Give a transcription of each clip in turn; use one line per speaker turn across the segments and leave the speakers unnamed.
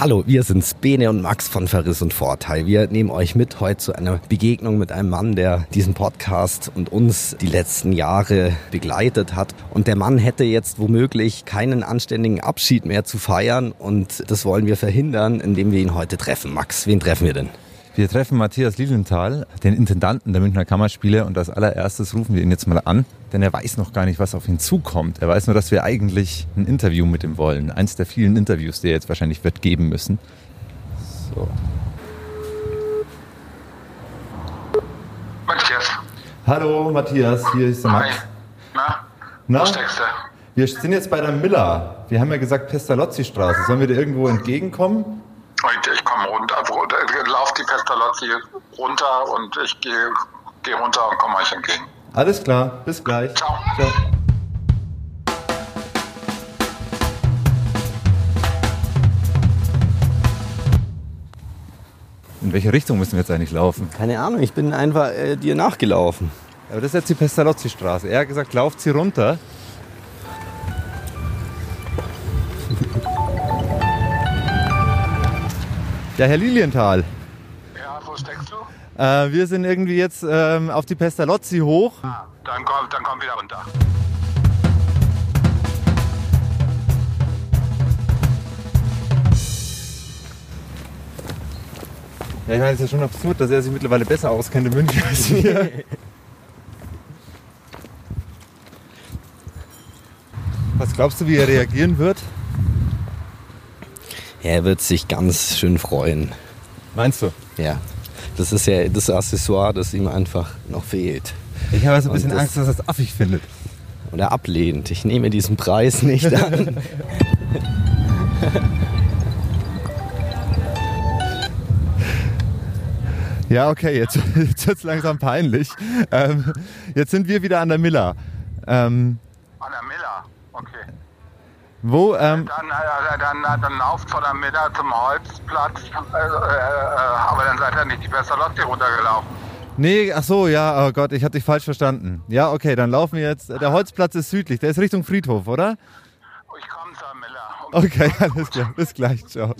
Hallo, wir sind's, Bene und Max von Verriss und Vorteil. Wir nehmen euch mit heute zu einer Begegnung mit einem Mann, der diesen Podcast und uns die letzten Jahre begleitet hat. Und der Mann hätte jetzt womöglich keinen anständigen Abschied mehr zu feiern und das wollen wir verhindern, indem wir ihn heute treffen. Max, wen treffen wir denn?
Wir treffen Matthias Lilienthal, den Intendanten der Münchner Kammerspiele und als allererstes rufen wir ihn jetzt mal an, denn er weiß noch gar nicht, was auf ihn zukommt. Er weiß nur, dass wir eigentlich ein Interview mit ihm wollen. Eins der vielen Interviews, die er jetzt wahrscheinlich wird geben müssen. So.
Matthias.
Hallo Matthias, hier ist der Max.
Hi. Na?
Na?
Wo steckst du?
Wir sind jetzt bei der Miller. Wir haben ja gesagt Pestalozzi-Straße. Sollen wir dir irgendwo entgegenkommen?
Ich komme runter, runter lauf die Pestalozzi runter und ich gehe geh runter und komme euch entgegen.
Alles klar, bis gleich.
Ciao.
Ciao. In welche Richtung müssen wir jetzt eigentlich laufen?
Keine Ahnung, ich bin einfach äh, dir nachgelaufen.
Aber das ist jetzt die Pestalozzi-Straße. Er hat gesagt, lauft sie runter. Ja, Herr Lilienthal,
Ja, wo steckst du?
Äh, wir sind irgendwie jetzt ähm, auf die Pestalozzi hoch.
Ah, dann komm, dann komm wieder runter.
Ja, ich meine, es ist ja schon absurd, dass er sich mittlerweile besser auskennt in München als wir. Was glaubst du, wie er reagieren wird?
Er wird sich ganz schön freuen.
Meinst du?
Ja, das ist ja das Accessoire, das ihm einfach noch fehlt.
Ich habe so ein bisschen
das-
Angst, dass er es affig findet.
Und er ablehnt. Ich nehme diesen Preis nicht an.
Ja, okay, jetzt, jetzt wird es langsam peinlich. Ähm, jetzt sind wir wieder an der Miller. Ähm,
An der Miller. Okay.
Wo, ähm,
Dann, äh, dann, dann lauft von der Miller zum Holzplatz. Äh, äh, äh, aber dann seid ihr nicht die Pestalozzi runtergelaufen.
nee, ach so, ja, oh Gott, ich hatte dich falsch verstanden. Ja, okay, dann laufen wir jetzt. Der Holzplatz ist südlich, der ist Richtung Friedhof, oder?
Ich komme zur Miller.
Okay, alles klar, bis gleich, ciao.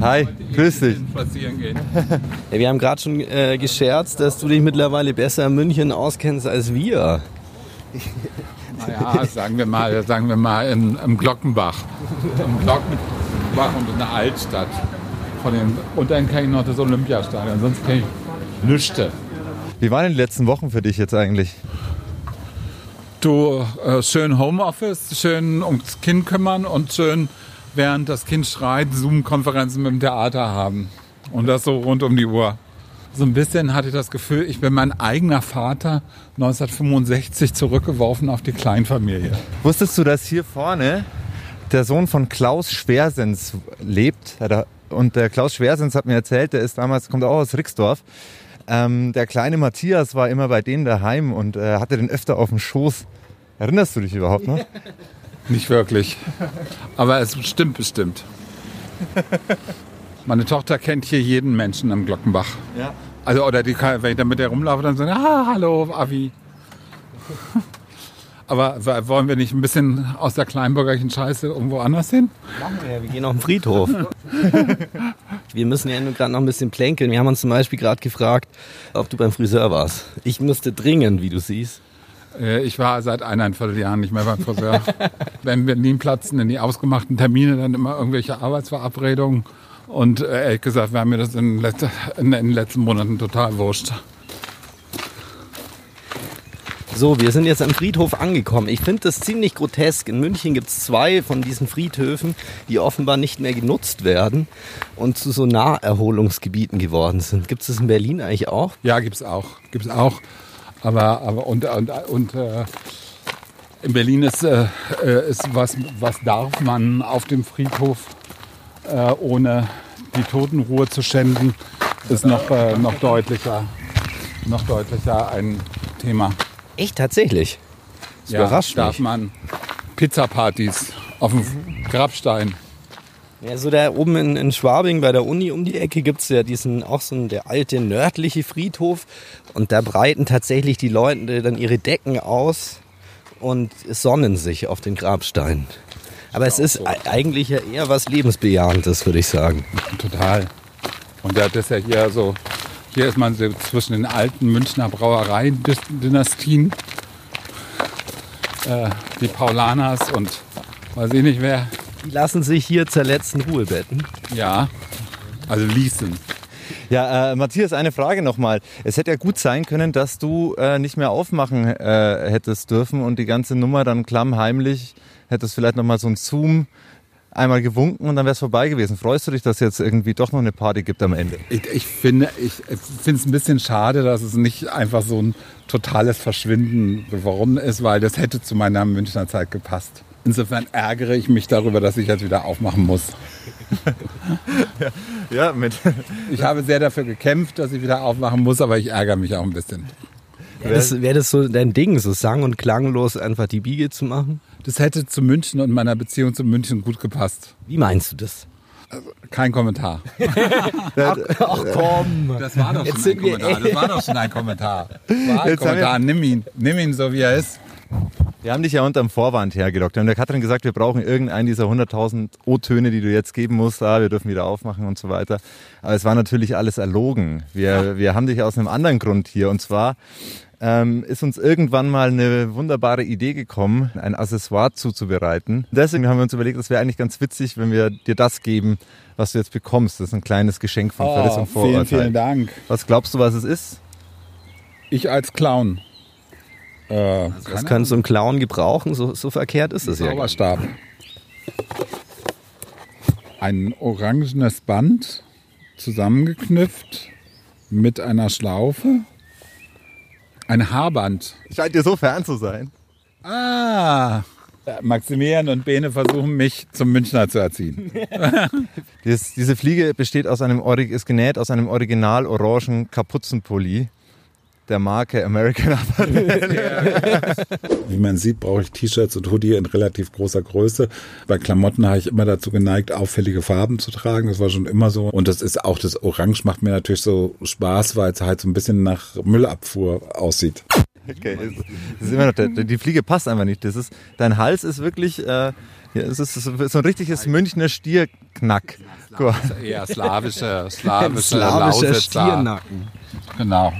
Hi, grüß dich.
spazieren gehen.
Ja, wir haben gerade schon äh, gescherzt, dass du dich mittlerweile besser in München auskennst als wir.
Naja, sagen wir mal, sagen wir mal im, im Glockenbach. Im Glockenbach und in der Altstadt. Von den, und dann kenne ich noch das Olympiastadion, sonst kenne ich Lüchte.
Wie waren denn die letzten Wochen für dich jetzt eigentlich?
Du, äh, schön Homeoffice, schön ums Kind kümmern und schön, während das Kind schreit, Zoom-Konferenzen mit dem Theater haben. Und das so rund um die Uhr. So ein bisschen hatte ich das Gefühl, ich bin mein eigener Vater 1965 zurückgeworfen auf die Kleinfamilie.
Wusstest du, dass hier vorne der Sohn von Klaus Schwersens lebt? Und der Klaus Schwersens hat mir erzählt, der ist damals, kommt auch aus Rixdorf. Ähm, der kleine Matthias war immer bei denen daheim und äh, hatte den öfter auf dem Schoß. Erinnerst du dich überhaupt noch?
Nicht wirklich. Aber es stimmt bestimmt. Meine Tochter kennt hier jeden Menschen am Glockenbach.
Ja.
Also, oder die, wenn ich dann mit der rumlaufe, dann sagen, ah, hallo, Avi. Aber wollen wir nicht ein bisschen aus der kleinbürgerlichen Scheiße irgendwo anders hin?
Machen wir ja, wir gehen auf den Friedhof. wir müssen ja nur gerade noch ein bisschen plänkeln. Wir haben uns zum Beispiel gerade gefragt, ob du beim Friseur warst. Ich müsste dringend, wie du siehst.
Äh, Ich war seit eineinviertel Jahren nicht mehr beim Friseur. Wenn in Berlin platzen, in die ausgemachten Termine dann immer irgendwelche Arbeitsverabredungen. Und äh, ehrlich gesagt, war mir das in, letzter, in den letzten Monaten total wurscht.
So, wir sind jetzt am Friedhof angekommen. Ich finde das ziemlich grotesk. In München gibt es zwei von diesen Friedhöfen, die offenbar nicht mehr genutzt werden und zu so Naherholungsgebieten geworden sind. Gibt es das in Berlin eigentlich auch?
Ja, gibt's auch. Gibt's auch. Aber, aber und, und, und äh, in Berlin ist, äh, äh, ist was, was darf man auf dem Friedhof, äh, ohne die Totenruhe zu schänden, ist noch, äh, noch deutlicher, noch deutlicher ein Thema.
Echt, tatsächlich? Das überrascht
darf
mich.
man Pizzapartys auf dem Grabstein.
Ja, so da oben in, in Schwabing bei der Uni um die Ecke gibt's ja diesen, auch so ein, der alte nördliche Friedhof. Und da breiten tatsächlich die Leute dann ihre Decken aus und sonnen sich auf den Grabsteinen. Aber es ist eigentlich ja eher was Lebensbejahendes, würde ich sagen.
Total. Und der, das ist ja hier so, hier ist man so zwischen den alten Münchner Brauereien-Dynastien, äh, die Paulaners und weiß ich nicht wer.
Die lassen sich hier zur letzten Ruhe betten.
Ja, also ließen.
Ja, äh, Matthias, eine Frage nochmal. Es hätte ja gut sein können, dass du äh, nicht mehr aufmachen äh, hättest dürfen und die ganze Nummer dann klammheimlich hättest vielleicht nochmal so ein Zoom einmal gewunken und dann wäre es vorbei gewesen. Freust du dich, dass jetzt irgendwie doch noch eine Party gibt am Ende?
Ich, ich finde ich finde es ein bisschen schade, dass es nicht einfach so ein totales Verschwinden geworden ist, weil das hätte zu meiner Münchner Zeit gepasst. Insofern ärgere ich mich darüber, dass ich jetzt wieder aufmachen muss.
Ja, mit.
Ich habe sehr dafür gekämpft, dass ich wieder aufmachen muss, aber ich ärgere mich auch ein bisschen.
Wäre das, wär das so dein Ding, so sang- und klanglos einfach die Biege zu machen?
Das hätte zu München und meiner Beziehung zu München gut gepasst.
Wie meinst du das?
Kein Kommentar.
Ach komm.
Das war doch schon ein Kommentar. Das war doch schon ein Kommentar. Das war ein
Jetzt
Kommentar. Nimm ihn. Nimm ihn so, wie er ist.
Wir haben dich ja unterm Vorwand hergelockt. Wir haben der Katrin gesagt, wir brauchen irgendeinen dieser 100.000 O-Töne, die du jetzt geben musst. Ah, wir dürfen wieder aufmachen und so weiter. Aber es war natürlich alles erlogen. Wir, wir haben dich aus einem anderen Grund hier. Und zwar ähm, ist uns irgendwann mal eine wunderbare Idee gekommen, ein Accessoire zuzubereiten. Deswegen haben wir uns überlegt, es wäre eigentlich ganz witzig, wenn wir dir das geben, was du jetzt bekommst. Das ist ein kleines Geschenk von Verriss und
Oh, vielen,
Vorurteil.
vielen Dank.
Was glaubst du, was es ist?
Ich als Clown. Äh,
Das kann so ein Clown gebrauchen, so, so verkehrt ist es ja.
Zauberstab. Ein orangenes Band, zusammengeknüpft mit einer Schlaufe. Ein Haarband.
Scheint dir so fern zu sein.
Ah! Maximilian und Bene versuchen mich zum Münchner zu erziehen.
Das, diese Fliege besteht aus einem, ist genäht aus einem original orangen Kapuzenpulli der Marke American Apparel.
Wie man sieht, brauche ich T-Shirts und Hoodie in relativ großer Größe. Bei Klamotten habe ich immer dazu geneigt, auffällige Farben zu tragen. Das war schon immer so. Und das ist auch das Orange macht mir natürlich so Spaß, weil es halt so ein bisschen nach Müllabfuhr aussieht.
Okay, das ist immer noch, der- die Fliege passt einfach nicht. Das ist, dein Hals ist wirklich, äh, ja, es ist so ein richtiges Münchner Stierknack. Guck mal.
Eher slawische, slawische,
Slawischer
Lausitzer.
Stiernacken.
Genau.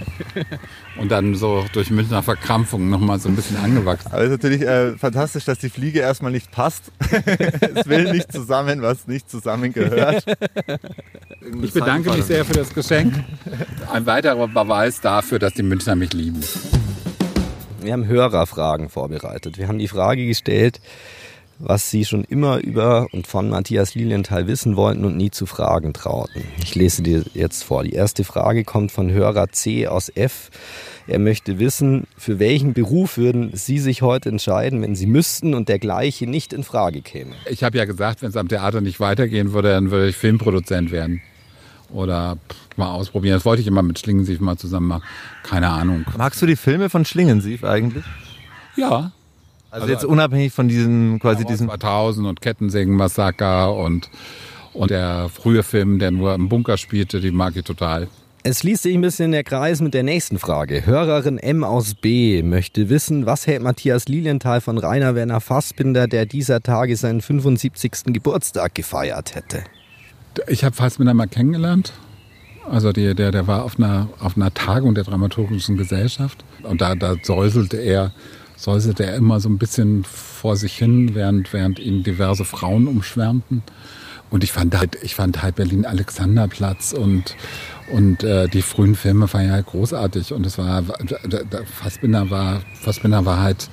Und dann so durch Münchner Verkrampfung nochmal so ein bisschen angewachsen.
Aber es ist natürlich äh, fantastisch, dass die Fliege erstmal nicht passt. es will nicht zusammen, was nicht zusammengehört.
Ich bedanke mich sehr für das Geschenk. Ein weiterer Beweis dafür, dass die Münchner mich lieben.
Wir haben Hörerfragen vorbereitet. Wir haben die Frage gestellt, was Sie schon immer über und von Matthias Lilienthal wissen wollten und nie zu fragen trauten. Ich lese dir jetzt vor. Die erste Frage kommt von Hörer C aus F. Er möchte wissen, für welchen Beruf würden Sie sich heute entscheiden, wenn Sie müssten und der gleiche nicht in Frage käme?
Ich habe ja gesagt, wenn es am Theater nicht weitergehen würde, dann würde ich Filmproduzent werden. Oder mal ausprobieren. Das wollte ich immer mit Schlingensief mal zusammen machen. Keine Ahnung.
Magst du die Filme von Schlingensief eigentlich?
Ja.
Also,
Also-
jetzt unabhängig von diesem, quasi
Mauer
diesem
2000 und Kettensägen-Massaker und, und der frühe Film, der nur im Bunker spielte, die mag ich total.
Es schließt sich ein bisschen der Kreis mit der nächsten Frage. Hörerin M aus B möchte wissen, was hält Matthias Lilienthal von Rainer Werner Fassbinder, der dieser Tage seinen 75. Geburtstag gefeiert hätte?
Ich habe Fassbinder mal kennengelernt. Also die, der, der war auf einer, auf einer Tagung der Dramaturgischen Gesellschaft und da, da säuselte er, säuselte er immer so ein bisschen vor sich hin, während, während ihn diverse Frauen umschwärmten. Und ich fand halt, ich fand halt Berlin Alexanderplatz und, und äh, die frühen Filme waren ja halt großartig. Und es war, Fassbinder war, Fassbinder war halt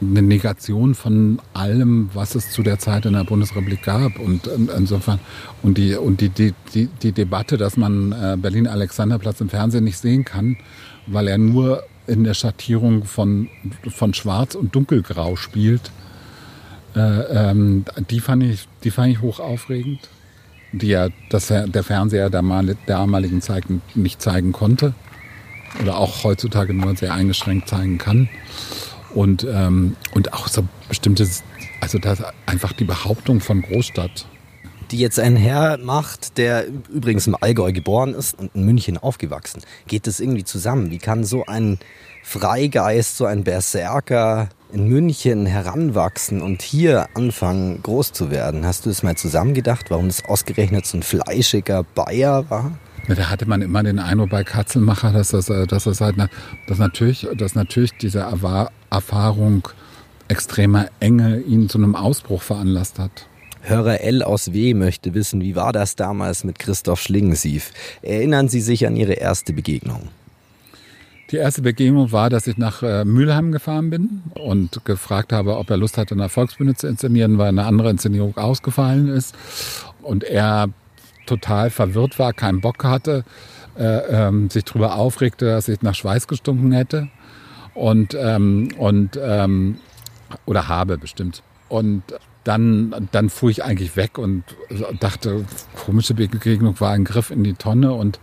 eine Negation von allem, was es zu der Zeit in der Bundesrepublik gab. Und in- insofern, und die, und die, die, die, die Debatte, dass man äh, Berlin-Alexanderplatz im Fernsehen nicht sehen kann, weil er nur in der Schattierung von, von Schwarz und Dunkelgrau spielt, äh, ähm, die, fand ich, die fand ich hoch aufregend, die ja das, der Fernseher der damaligen Zeit nicht zeigen konnte oder auch heutzutage nur sehr eingeschränkt zeigen kann. Und, ähm, und auch so bestimmtes, also das einfach die Behauptung von Großstadt.
Die jetzt ein Herr macht, der übrigens im Allgäu geboren ist und in München aufgewachsen. Geht das irgendwie zusammen? Wie kann so ein Freigeist, so ein Berserker in München heranwachsen und hier anfangen groß zu werden. Hast du es mal zusammengedacht, warum das ausgerechnet so ein fleischiger Bayer war?
Ja, da hatte man immer den Eindruck bei Katzelmacher, dass das, äh, dass das halt, dass natürlich, dass natürlich diese Erfahrung extremer Enge ihn zu einem Ausbruch veranlasst hat.
Hörer L aus W möchte wissen, wie war das damals mit Christoph Schlingensief? Erinnern Sie sich an Ihre erste Begegnung?
Die erste Begegnung war, dass ich nach äh, Mülheim gefahren bin und gefragt habe, ob er Lust hatte, eine Volksbühne zu inszenieren, weil eine andere Inszenierung ausgefallen ist. Und er total verwirrt war, keinen Bock hatte, äh, ähm, sich darüber aufregte, dass ich nach Schweiß gestunken hätte. Und, ähm, und ähm, oder habe bestimmt. Und dann, dann fuhr ich eigentlich weg und dachte, komische Begegnung war ein Griff in die Tonne und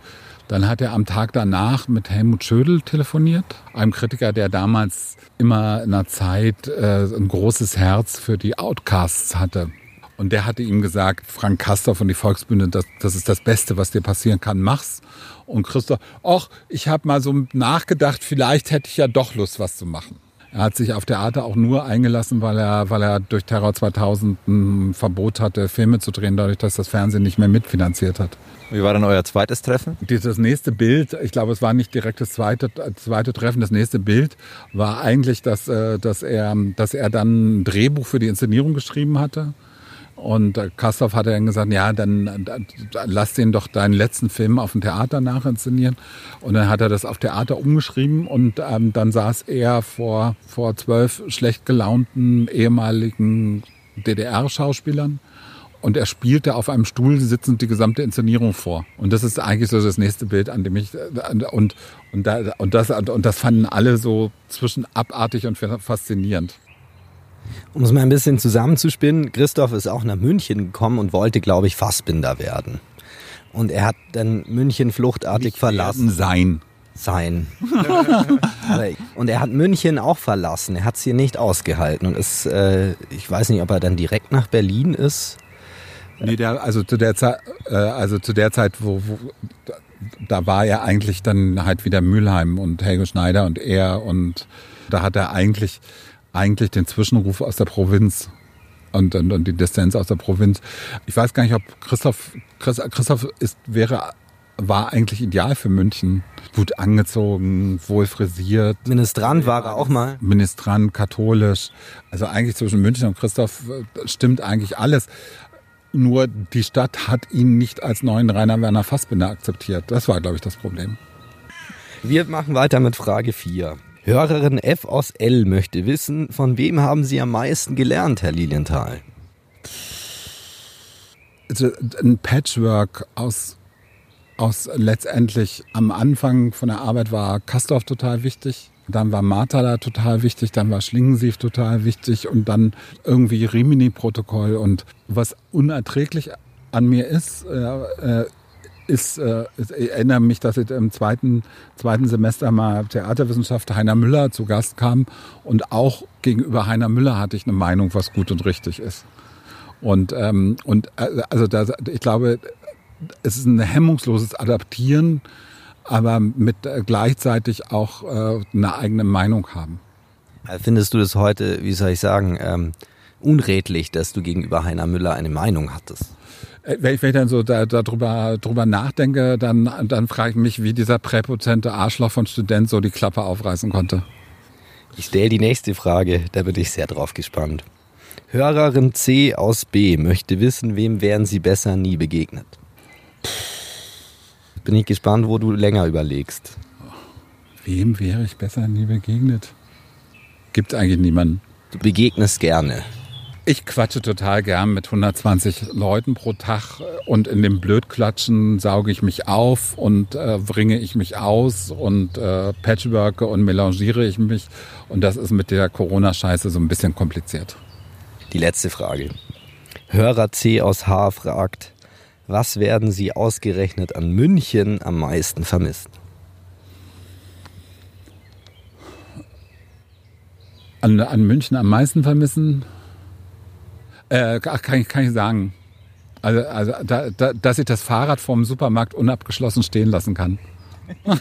dann hat er am Tag danach mit Helmut Schödel telefoniert, einem Kritiker, der damals immer in der Zeit äh, ein großes Herz für die Outcasts hatte. Und der hatte ihm gesagt, Frank Kastorf und die Volksbühne, das, das ist das Beste, was dir passieren kann, mach's. Und Christoph, ach, ich habe mal so nachgedacht, vielleicht hätte ich ja doch Lust, was zu machen. Er hat sich auf Theater auch nur eingelassen, weil er, weil er durch Terror 2000 ein Verbot hatte, Filme zu drehen, dadurch, dass das Fernsehen nicht mehr mitfinanziert hat.
Wie war dann euer zweites Treffen?
Dieses nächste Bild, ich glaube, es war nicht direkt das zweite, zweite Treffen. Das nächste Bild war eigentlich, dass, äh, dass, er, dass er dann ein Drehbuch für die Inszenierung geschrieben hatte und äh, Kastorf hat dann gesagt, ja, dann, dann lass den doch deinen letzten Film auf dem Theater nachinszenieren. Und dann hat er das auf Theater umgeschrieben und ähm, dann saß er vor, vor zwölf schlecht gelaunten ehemaligen DDR-Schauspielern und er spielte auf einem Stuhl sitzend die gesamte Inszenierung vor. Und das ist eigentlich so das nächste Bild, an dem ich und und da, und das und das fanden alle so zwischen abartig und faszinierend.
Um es mal ein bisschen zusammenzuspinnen, Christoph ist auch nach München gekommen und wollte, glaube ich, Fassbinder werden. Und er hat dann München fluchtartig Nicht verlassen.
Sein.
Sein. und er hat München auch verlassen. Er hat es hier nicht ausgehalten und ist, äh, ich weiß nicht, ob er dann direkt nach Berlin ist.
Nee, der, also zu der Zeit, äh, also zu der Zeit, wo, wo da war er eigentlich dann halt wieder Mülheim und Helge Schneider und er und da hat er eigentlich eigentlich den Zwischenruf aus der Provinz und, und, und die Distanz aus der Provinz. Ich weiß gar nicht, ob Christoph, Christoph ist, wäre, war eigentlich ideal für München. Gut angezogen, wohl frisiert.
Ministrant war er auch mal.
Ministrant, katholisch. Also eigentlich zwischen München und Christoph äh, stimmt eigentlich alles. Nur die Stadt hat ihn nicht als neuen Rainer Werner Fassbinder akzeptiert. Das war, glaube ich, das Problem.
Wir machen weiter mit Frage 4. Hörerin F aus L möchte wissen, von wem haben Sie am meisten gelernt, Herr Lilienthal?
Also ein Patchwork aus, aus letztendlich am Anfang von der Arbeit war Kastorf total wichtig. Dann war Martala total wichtig, dann war Schlingensief total wichtig und dann irgendwie Rimini-Protokoll. Und was unerträglich an mir ist, äh, äh ist, äh, ich erinnere mich, dass ich im zweiten, zweiten Semester mal Theaterwissenschaft Heiner Müller zu Gast kam und auch gegenüber Heiner Müller hatte ich eine Meinung, was gut und richtig ist. Und, ähm, und äh, also da, ich glaube, es ist ein hemmungsloses Adaptieren, aber mit äh, gleichzeitig auch äh, eine eigene Meinung haben.
Findest du das heute, wie soll ich sagen, ähm, unredlich, dass du gegenüber Heiner Müller eine Meinung hattest?
Äh, wenn ich, wenn ich dann so da, darüber, drüber nachdenke, dann, dann frage ich mich, wie dieser präpotente Arschloch von Student so die Klappe aufreißen konnte.
Ich stelle die nächste Frage, da bin ich sehr drauf gespannt. Hörerin C aus B möchte wissen, wem wären Sie besser nie begegnet? Bin ich gespannt, wo du länger überlegst.
Wem wäre ich besser nie begegnet? Gibt eigentlich niemanden.
Du begegnest gerne.
Ich quatsche total gern mit 120 Leuten pro Tag und in dem Blödklatschen sauge ich mich auf und äh, bringe ich mich aus und äh, patchworke und melangiere ich mich. Und das ist mit der Corona-Scheiße so ein bisschen kompliziert.
Die letzte Frage. Hörer C aus H fragt, was werden Sie ausgerechnet an München am meisten vermissen?
An, an München am meisten vermissen? Äh, kann, ich, kann ich sagen. Also, also da, da, dass ich das Fahrrad vom Supermarkt unabgeschlossen stehen lassen kann.